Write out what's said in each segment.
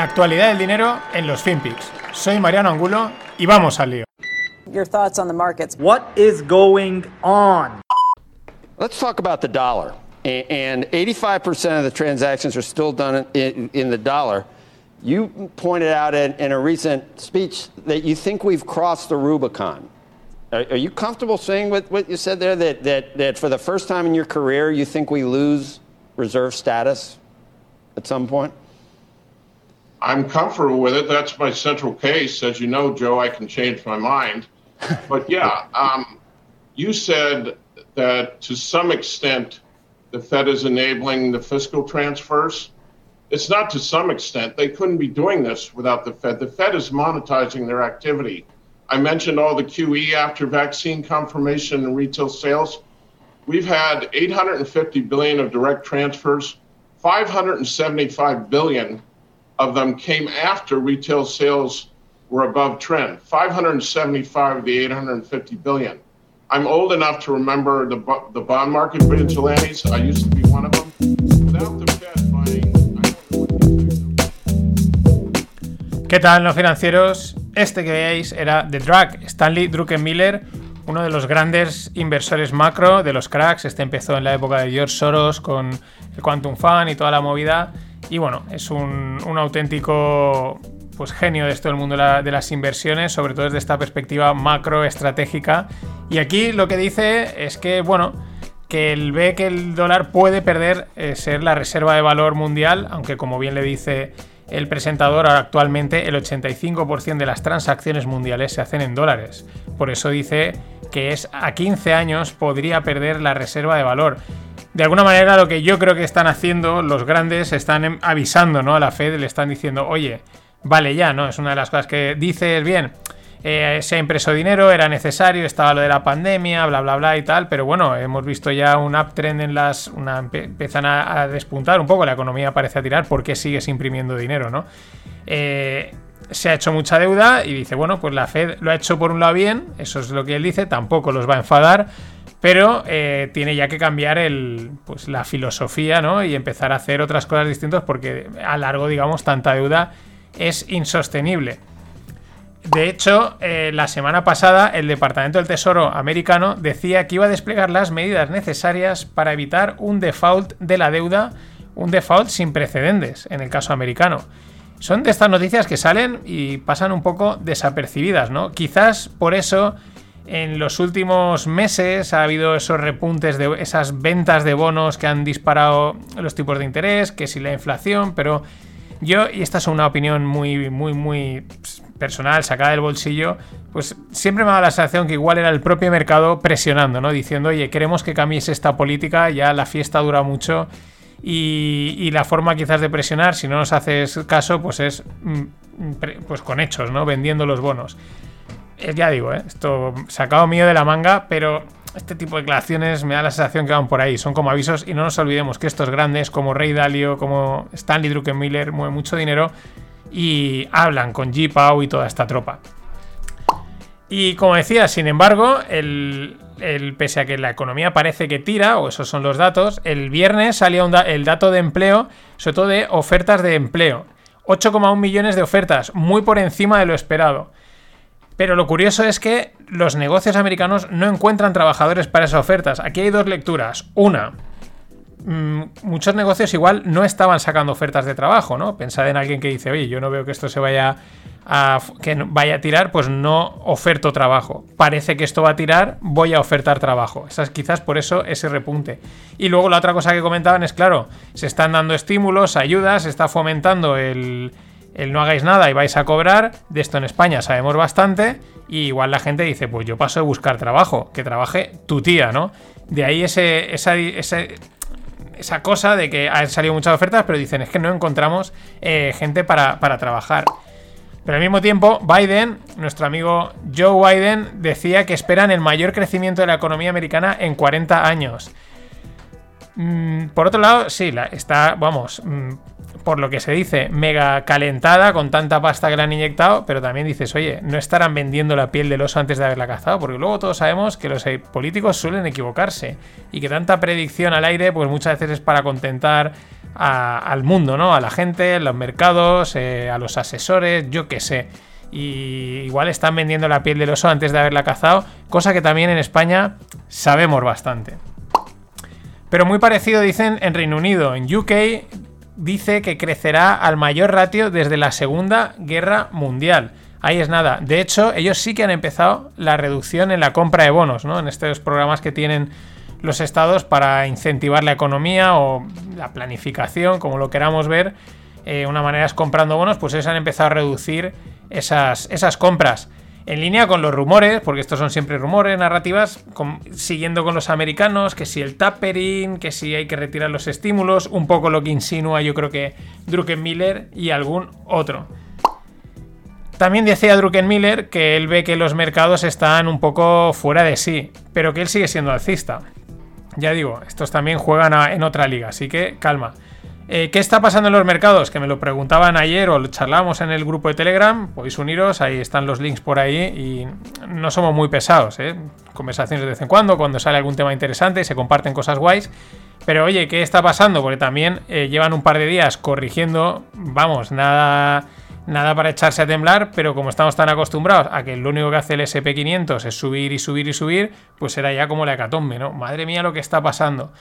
La actualidad del dinero en los FinPix. Soy Mariano Angulo y vamos al lío. Your thoughts on the markets. What is going on? Let's talk about the dollar. And 85% of the transactions are still done in, in the dollar. You pointed out in, in a recent speech that you think we've crossed the Rubicon. Are, are you comfortable saying what, what you said there, that, that, that for the first time in your career, you think we lose reserve status at some point? I'm comfortable with it. That's my central case. As you know, Joe, I can change my mind. But yeah, um, you said that to some extent the Fed is enabling the fiscal transfers. It's not to some extent. They couldn't be doing this without the Fed. The Fed is monetizing their activity. I mentioned all the QE after vaccine confirmation and retail sales. We've had 850 billion of direct transfers. 575 billion of them came after retail sales were above trend. 575 of the 850 billion. I'm old enough to remember the, the bond market vigilantes. I used to be one of them. Without the ¿Qué tal, no financieros? Este que veáis era The Drag, Stanley Druckenmiller, uno de los grandes inversores macro de los cracks. Este empezó en la época de George Soros con el Quantum Fund y toda la movida. Y bueno, es un, auténtico pues, genio de esto del mundo de, la- de las inversiones, sobre todo desde esta perspectiva macro estratégica. Y aquí lo que dice es que, bueno, que ve que el dólar puede perder eh, ser la reserva de valor mundial, aunque como bien le dice el presentador, actualmente el 85% de las transacciones mundiales se hacen en dólares. Por eso dice que es a 15 años podría perder la reserva de valor. De alguna manera lo que yo creo que están haciendo los grandes están em- avisando ¿no? a la Fed, le están diciendo, oye, vale ya, ¿no? Es una de las cosas que dices bien. eh, se ha impreso dinero, era necesario, estaba lo de la pandemia, bla, bla, bla y tal, pero bueno, hemos visto ya un uptrend en las... Una, empiezan a, despuntar un poco, la economía parece a tirar, ¿por qué sigues imprimiendo dinero, no? Eh, se ha hecho mucha deuda y dice, bueno, pues la Fed lo ha hecho por un lado bien, eso es lo que él dice, tampoco los va a enfadar, pero eh, tiene ya que cambiar pues, la filosofía, ¿no? Y empezar a hacer otras cosas distintas porque a largo, digamos, tanta deuda es insostenible. De hecho, eh, la semana pasada el Departamento del Tesoro americano decía que iba a desplegar las medidas necesarias para evitar un default de la deuda, un default sin precedentes en el caso americano. Son de estas noticias que salen y pasan un poco desapercibidas, ¿no? Quizás por eso en los últimos meses ha habido esos repuntes de esas ventas de bonos que han disparado los tipos de interés, que si la inflación, pero yo, y esta es una opinión muy, muy, muy pues, personal, sacada del bolsillo, pues siempre me ha dado la sensación que igual era el propio mercado presionando, ¿no? Diciendo, oye, queremos que cambies esta política, ya la fiesta dura mucho. Y, y la forma quizás de presionar, si no nos haces caso, pues es mm, pues con hechos, ¿no? Vendiendo los bonos. Eh, ya digo, ¿eh? esto sacado mío de la manga, pero este tipo de declaraciones me da la sensación que van por ahí, son como avisos y no nos olvidemos que estos grandes como Ray Dalio, como Stanley Druckenmiller, mueven mucho dinero y hablan con G. Pau y toda esta tropa. Y como decía, sin embargo, el, pese a que la economía parece que tira, o esos son los datos, el viernes salía el dato de empleo, sobre todo de ofertas de empleo. 8,1 millones de ofertas, muy por encima de lo esperado. Pero lo curioso es que los negocios americanos no encuentran trabajadores para esas ofertas. Aquí hay dos lecturas. Una, mm, muchos negocios igual no estaban sacando ofertas de trabajo, ¿no? Pensad en alguien que dice, oye, yo no veo que esto se vaya a, que vaya a tirar, pues no oferto trabajo. Parece que esto va a tirar, voy a ofertar trabajo. Esa es quizás por eso ese repunte. Y luego la otra cosa que comentaban es, claro, se están dando estímulos, ayudas, se está fomentando el, el no hagáis nada y vais a cobrar. De esto en España sabemos bastante. Y igual la gente dice, pues yo paso de buscar trabajo, que trabaje tu tía, ¿no? De ahí ese, esa, esa cosa de que han salido muchas ofertas, pero dicen, es que no encontramos eh, gente para, para trabajar. Pero al mismo tiempo, Biden, nuestro amigo Joe Biden, decía que esperan el mayor crecimiento de la economía americana en 40 años. Mm, por otro lado, sí, está, vamos, mm, por lo que se dice, mega calentada con tanta pasta que le han inyectado, pero también dices, oye, no estarán vendiendo la piel del oso antes de haberla cazado, porque luego todos sabemos que los políticos suelen equivocarse y que tanta predicción al aire, pues muchas veces es para contentar al mundo, ¿no? A la gente, a los mercados, eh, a los asesores, yo qué sé. Y igual están vendiendo la piel del oso antes de haberla cazado, cosa que también en España sabemos bastante. Pero muy parecido dicen en Reino Unido. En UK dice que crecerá al mayor ratio desde la Segunda Guerra Mundial. Ahí es nada. De hecho, ellos sí que han empezado la reducción en la compra de bonos, ¿no? En estos programas que tienen los estados para incentivar la economía o la planificación, como lo queramos ver. Eh, una manera es comprando bonos, pues ellos han empezado a reducir esas, esas compras en línea con los rumores, porque estos son siempre rumores, narrativas, siguiendo con los americanos, que si el tapering, que si hay que retirar los estímulos, un poco lo que insinúa yo creo que Druckenmiller y algún otro. También decía Druckenmiller que él ve que los mercados están un poco fuera de sí, pero que él sigue siendo alcista. Ya digo, estos también juegan en otra liga, así que calma. Eh, ¿Qué está pasando en los mercados? Que me lo preguntaban ayer o lo charlamos en el grupo de Telegram. Podéis uniros, ahí están los links por ahí y no somos muy pesados. ¿eh? Conversaciones de vez en cuando, cuando sale algún tema interesante y se comparten cosas guays. Pero oye, ¿qué está pasando? Porque también eh, llevan un par de días corrigiendo, vamos, nada, nada para echarse a temblar, pero como estamos tan acostumbrados a que lo único que hace el SP500 es subir y subir y subir, pues será ya como la hecatombe, ¿no? Madre mía lo que está pasando.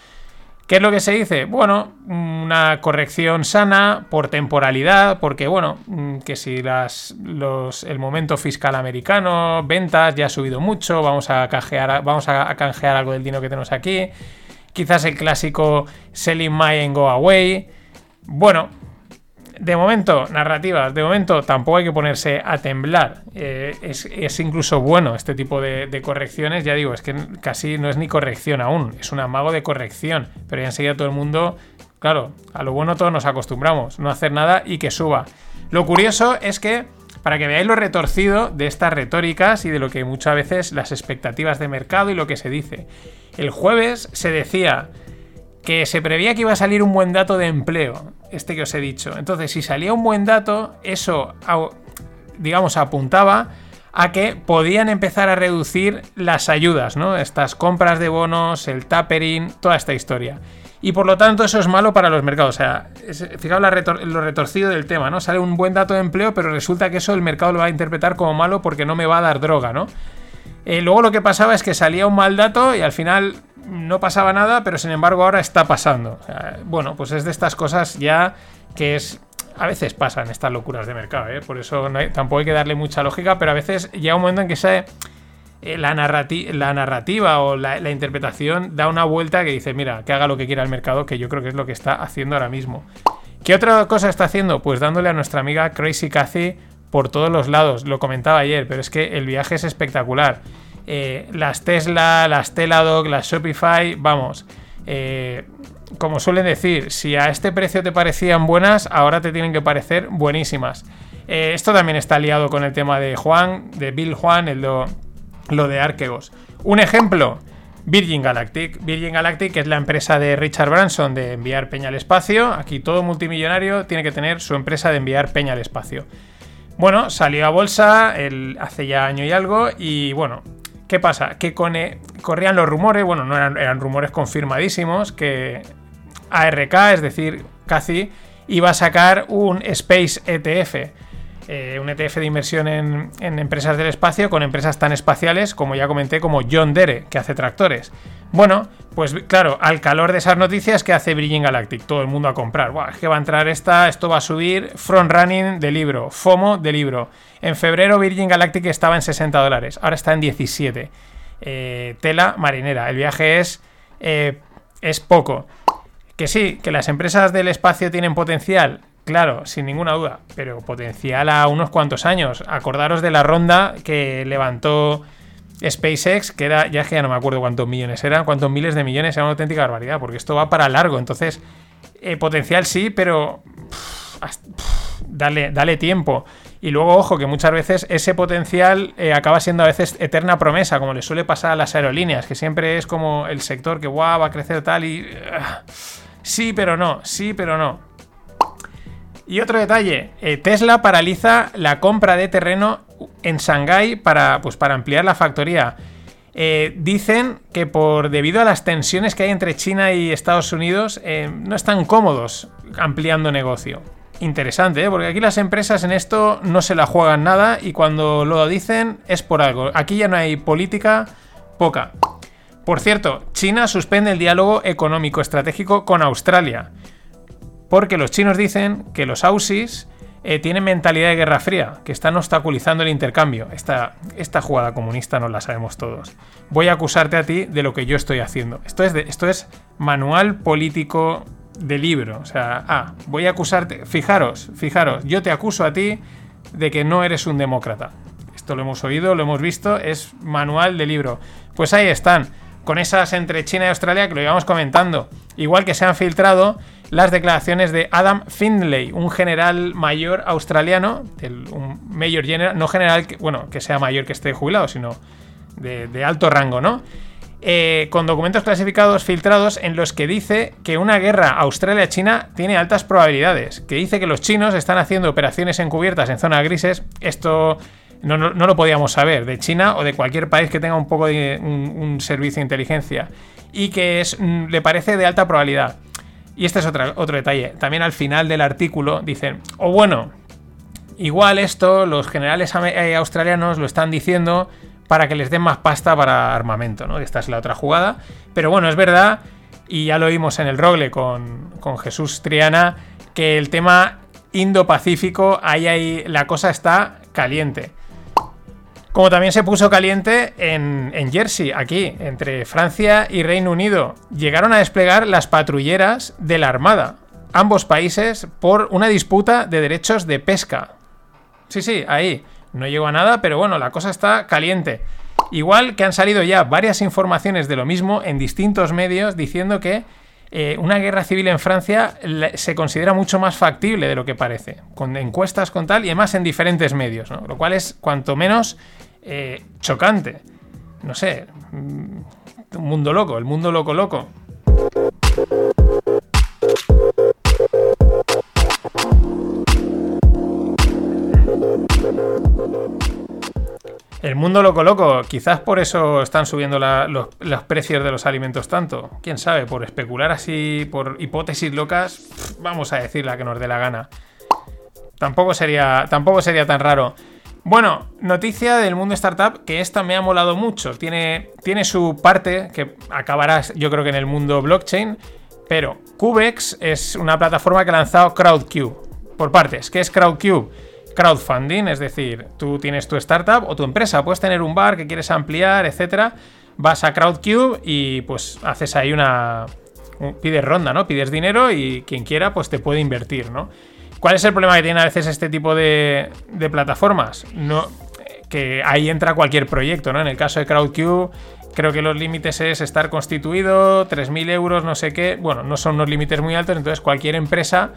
¿Qué es lo que se dice? Bueno, una corrección sana por temporalidad, porque bueno, mm, que si el momento fiscal americano, ventas ya ha subido mucho, vamos a canjear, vamos a canjear algo del dinero que tenemos aquí. Quizás el clásico selling my and go away. Bueno, de momento, narrativas, de momento tampoco hay que ponerse a temblar. Eh, es, incluso bueno este tipo de, correcciones. Ya digo, es que casi no es ni corrección aún, es un amago de corrección. Pero ya enseguida todo el mundo, claro, a lo bueno todos nos acostumbramos, no hacer nada y que suba. Lo curioso es que, para que veáis lo retorcido de estas retóricas y de lo que muchas veces las expectativas de mercado y lo que se dice. El jueves se decía que se preveía que iba a salir un buen dato de empleo, este que os he dicho. Entonces, si salía un buen dato, eso, digamos, apuntaba a que podían empezar a reducir las ayudas, ¿no? Estas compras de bonos, el tapering, toda esta historia. Y por lo tanto eso es malo para los mercados. O sea, fijaos lo retorcido del tema, ¿no? Sale un buen dato de empleo, pero resulta que eso el mercado lo va a interpretar como malo porque no me va a dar droga, ¿no? Eh, luego lo que pasaba es que salía un mal dato y al final no pasaba nada, pero sin embargo ahora está pasando. bueno, pues es de estas cosas ya que es... A veces pasan estas locuras de mercado, ¿eh? por eso tampoco hay que darle mucha lógica, pero a veces llega un momento en que se, eh, la, la, narrativa o la, la, interpretación da una vuelta que dice, mira, que haga lo que quiera el mercado, que yo creo que es lo que está haciendo ahora mismo. ¿Qué otra cosa está haciendo? Pues dándole a nuestra amiga Crazy Cathy por todos los lados. Lo comentaba ayer, pero es que el viaje es espectacular. Eh, las Tesla, las Teladoc, las Shopify, vamos. Eh, como suelen decir, si a este precio te parecían buenas, ahora te tienen que parecer buenísimas. Eh, esto también está liado con el tema de Juan, de Bill Juan, el lo, de Arquegos. Un ejemplo, Virgin Galactic. Virgin Galactic es la empresa de Richard Branson de enviar peña al espacio. Aquí todo multimillonario tiene que tener su empresa de enviar peña al espacio. Bueno, salió a bolsa el, hace ya año y algo y bueno, ¿qué pasa? Que e, corrían los rumores, bueno, no eran, rumores confirmadísimos, que ARK, es decir, casi iba a sacar un Space ETF. Eh, un ETF de inversión en, en, empresas del espacio con empresas tan espaciales como ya comenté como John Dere, que hace tractores. Bueno, pues claro, al calor de esas noticias, ¿qué hace Virgin Galactic? Todo el mundo a comprar. Buah, es que va a entrar esta, esto va a subir. Front running de libro, FOMO de libro. En febrero Virgin Galactic estaba en 60 dólares, ahora está en 17. Eh, tela marinera. El viaje es, eh, es poco. Que sí, que las empresas del espacio tienen potencial. Claro, sin ninguna duda, pero potencial a unos cuantos años. Acordaros de la ronda que levantó SpaceX, que era, ya es que ya no me acuerdo cuántos millones eran, cuántos miles de millones, era una auténtica barbaridad, porque esto va para largo. Entonces, eh, potencial sí, pero dale, dale tiempo. Y luego, ojo, que muchas veces ese potencial eh, acaba siendo a veces eterna promesa, como le suele pasar a las aerolíneas, que siempre es como el sector que va a crecer tal y. Ah, sí, pero no, sí, pero no. Y otro detalle, eh, Tesla paraliza la compra de terreno en Shanghái para, pues, para ampliar la factoría. Eh, dicen que por debido a las tensiones que hay entre China y Estados Unidos, eh, no están cómodos ampliando negocio. Interesante, ¿eh? porque aquí las empresas en esto no se la juegan nada y cuando lo dicen es por algo. Aquí ya no hay política poca. Por cierto, China suspende el diálogo económico estratégico con Australia. Porque los chinos dicen que los Aussies eh, tienen mentalidad de guerra fría, que están obstaculizando el intercambio. Esta, esta jugada comunista no la sabemos todos. Voy a acusarte a ti de lo que yo estoy haciendo. Esto es, esto es manual político de libro. O sea, ah, voy a acusarte. Fijaros, fijaros, yo te acuso a ti de que no eres un demócrata. Esto lo hemos oído, lo hemos visto, es manual de libro. Pues ahí están, con esas entre China y Australia que lo íbamos comentando. Igual que se han filtrado las declaraciones de Adam Findlay, un general mayor australiano, un mayor general, no general, que, bueno, que sea mayor que esté jubilado, sino de, alto rango, ¿no? Eh, con documentos clasificados filtrados en los que dice que una guerra Australia-China tiene altas probabilidades, que dice que los chinos están haciendo operaciones encubiertas en zonas grises, esto no, lo podíamos saber, de China o de cualquier país que tenga un poco de un, servicio de inteligencia, y que le parece de alta probabilidad. Y este es otro detalle. También al final del artículo dicen, o bueno, igual esto los generales eh, australianos lo están diciendo para que les den más pasta para armamento, ¿no? Esta es la otra jugada. Pero bueno, es verdad, y ya lo vimos en el Rogle con, con Jesús Triana, que el tema Indo-Pacífico, ahí, ahí la cosa está caliente. Como también se puso caliente en, Jersey, aquí, entre Francia y Reino Unido. Llegaron a desplegar las patrulleras de la Armada, ambos países, por una disputa de derechos de pesca. Sí, sí, ahí. No llegó a nada, pero bueno, la cosa está caliente. Igual que han salido ya varias informaciones de lo mismo en distintos medios diciendo que eh, una guerra civil en Francia se considera mucho más factible de lo que parece, con encuestas, con tal, y además en diferentes medios, ¿no? Lo cual es cuanto menos eh, chocante. No sé, mm, un mundo loco, el mundo loco loco. El mundo loco loco, quizás por eso están subiendo los, precios de los alimentos tanto. Quién sabe, por especular así, por hipótesis locas, vamos a decir la que nos dé la gana. Tampoco sería, tampoco sería tan raro. Bueno, noticia del mundo startup que esta me ha molado mucho. Tiene, tiene su parte que acabará, yo creo que en el mundo blockchain. Pero Cubex es una plataforma que ha lanzado Crowdcube. Por partes, ¿qué es Crowdcube? Crowdfunding, es decir, tú tienes tu startup o tu empresa, puedes tener un bar que quieres ampliar, etcétera. Vas a Crowdcube y pues haces ahí una. un- pides ronda, ¿no? Pides dinero y quien quiera, pues te puede invertir, ¿no? ¿Cuál es el problema que tiene a veces este tipo de, de plataformas? No, que ahí entra cualquier proyecto, ¿no? En el caso de Crowdcube, creo que los límites es estar constituido, 3.000 euros, no sé qué. Bueno, no son unos límites muy altos, entonces cualquier empresa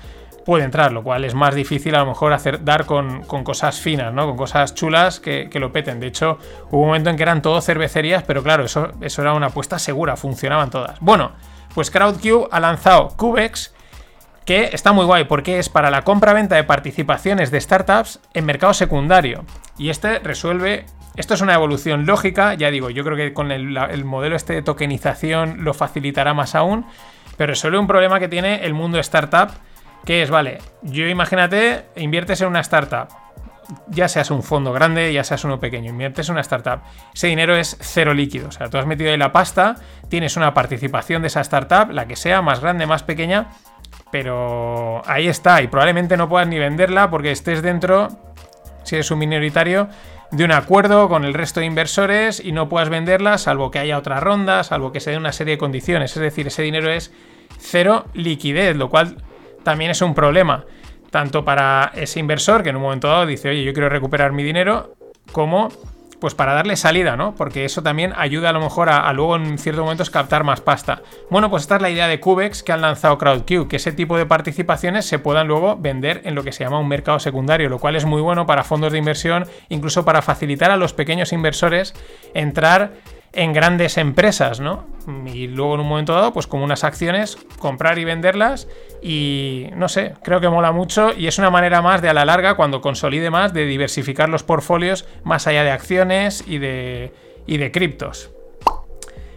puede entrar, lo cual es más difícil a lo mejor hacer, dar con, cosas finas, ¿no? Con cosas chulas que, lo peten. De hecho, hubo un momento en que eran todo cervecerías, pero claro, eso, eso era una apuesta segura, funcionaban todas. Bueno, pues Crowdcube ha lanzado Cubex, que está muy guay porque es para la compra-venta de participaciones de startups en mercado secundario. Y este resuelve. Esto es una evolución lógica, ya digo, yo creo que con el, el modelo este de tokenización lo facilitará más aún, pero resuelve un problema que tiene el mundo startup, que es, vale, yo imagínate, inviertes en una startup, ya seas un fondo grande, ya seas uno pequeño, inviertes en una startup, ese dinero es cero líquido. O sea, tú has metido ahí la pasta, tienes una participación de esa startup, la que sea, más grande, más pequeña, pero ahí está. Y probablemente no puedas ni venderla porque estés dentro, si eres un minoritario, de un acuerdo con el resto de inversores y no puedas venderla, salvo que haya otra ronda, salvo que se dé una serie de condiciones. Es decir, ese dinero es cero liquidez, lo cual también es un problema. Tanto para ese inversor que en un momento dado dice, oye, yo quiero recuperar mi dinero, como pues para darle salida, ¿no? Porque eso también ayuda a lo mejor a, a luego en ciertos momentos captar más pasta. Bueno, pues esta es la idea de Cubex que han lanzado Crowdcube, que ese tipo de participaciones se puedan luego vender en lo que se llama un mercado secundario, lo cual es muy bueno para fondos de inversión, incluso para facilitar a los pequeños inversores entrar en grandes empresas, ¿no? Y luego en un momento dado, pues como unas acciones, comprar y venderlas y no sé, creo que mola mucho y es una manera más de a la larga, cuando consolide más, de diversificar los portfolios más allá de acciones y de, y de criptos.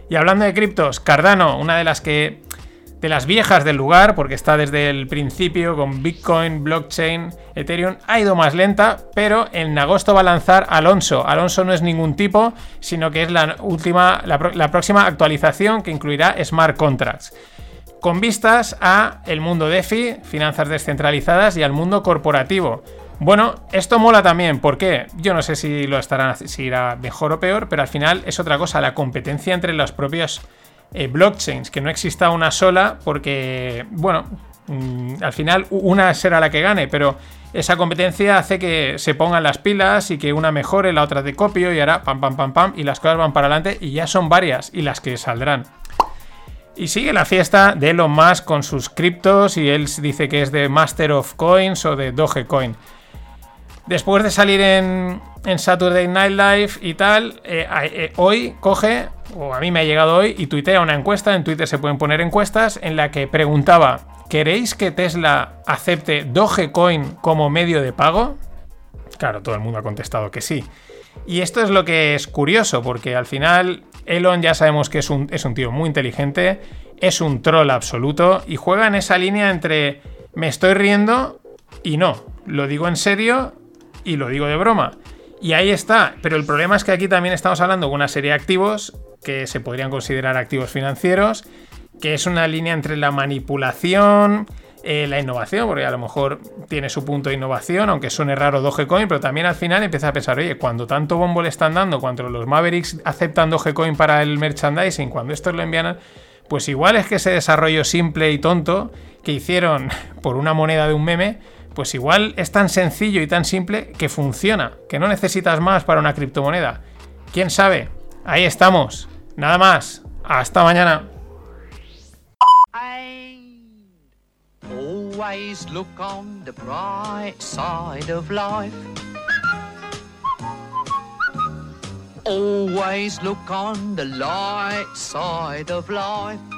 Y hablando de criptos, Cardano, una de las que de las viejas del lugar, porque está desde el principio con Bitcoin, blockchain, Ethereum, ha ido más lenta, pero en agosto va a lanzar Alonso. Alonso no es ningún tipo, sino que es la última, la, próxima actualización que incluirá smart contracts. Con vistas a el mundo DeFi, finanzas descentralizadas y al mundo corporativo. Bueno, esto mola también, ¿por qué? Yo no sé si lo estarán si irá mejor o peor, pero al final es otra cosa, la competencia entre los propios eh, blockchains, que no exista una sola, porque, bueno, mm, al final una será la que gane, pero esa competencia hace que se pongan las pilas y que una mejore, la otra de copio y ahora pam, pam, pam, pam, y las cosas van para adelante y ya son varias y las que saldrán. Y sigue la fiesta de Elon Musk con sus criptos y él dice que es de Master of Coins o de Dogecoin. Después de salir en, Saturday Night Live y tal, eh, eh, hoy coge, o a mí me ha llegado hoy, y tuitea una encuesta, en Twitter se pueden poner encuestas, en la que preguntaba, ¿queréis que Tesla acepte Dogecoin como medio de pago? Claro, todo el mundo ha contestado que sí. Y esto es lo que es curioso, porque al final Elon ya sabemos que es un, es un tío muy inteligente, es un troll absoluto, y juega en esa línea entre me estoy riendo y no, lo digo en serio y lo digo de broma. Y ahí está, pero el problema es que aquí también estamos hablando de una serie de activos que se podrían considerar activos financieros, que es una línea entre la manipulación, eh, la innovación, porque a lo mejor tiene su punto de innovación, aunque suene raro Dogecoin, pero también al final empieza a pensar, oye, cuando tanto bombo le están dando, cuando los Mavericks aceptan Dogecoin para el merchandising, cuando estos lo envían, pues igual es que ese desarrollo simple y tonto que hicieron por una moneda de un meme, pues igual es tan sencillo y tan simple que funciona, que no necesitas más para una criptomoneda. ¿Quién sabe? Ahí estamos. Nada más. Hasta mañana. Always look on the bright side of life. Always look on the light side of life.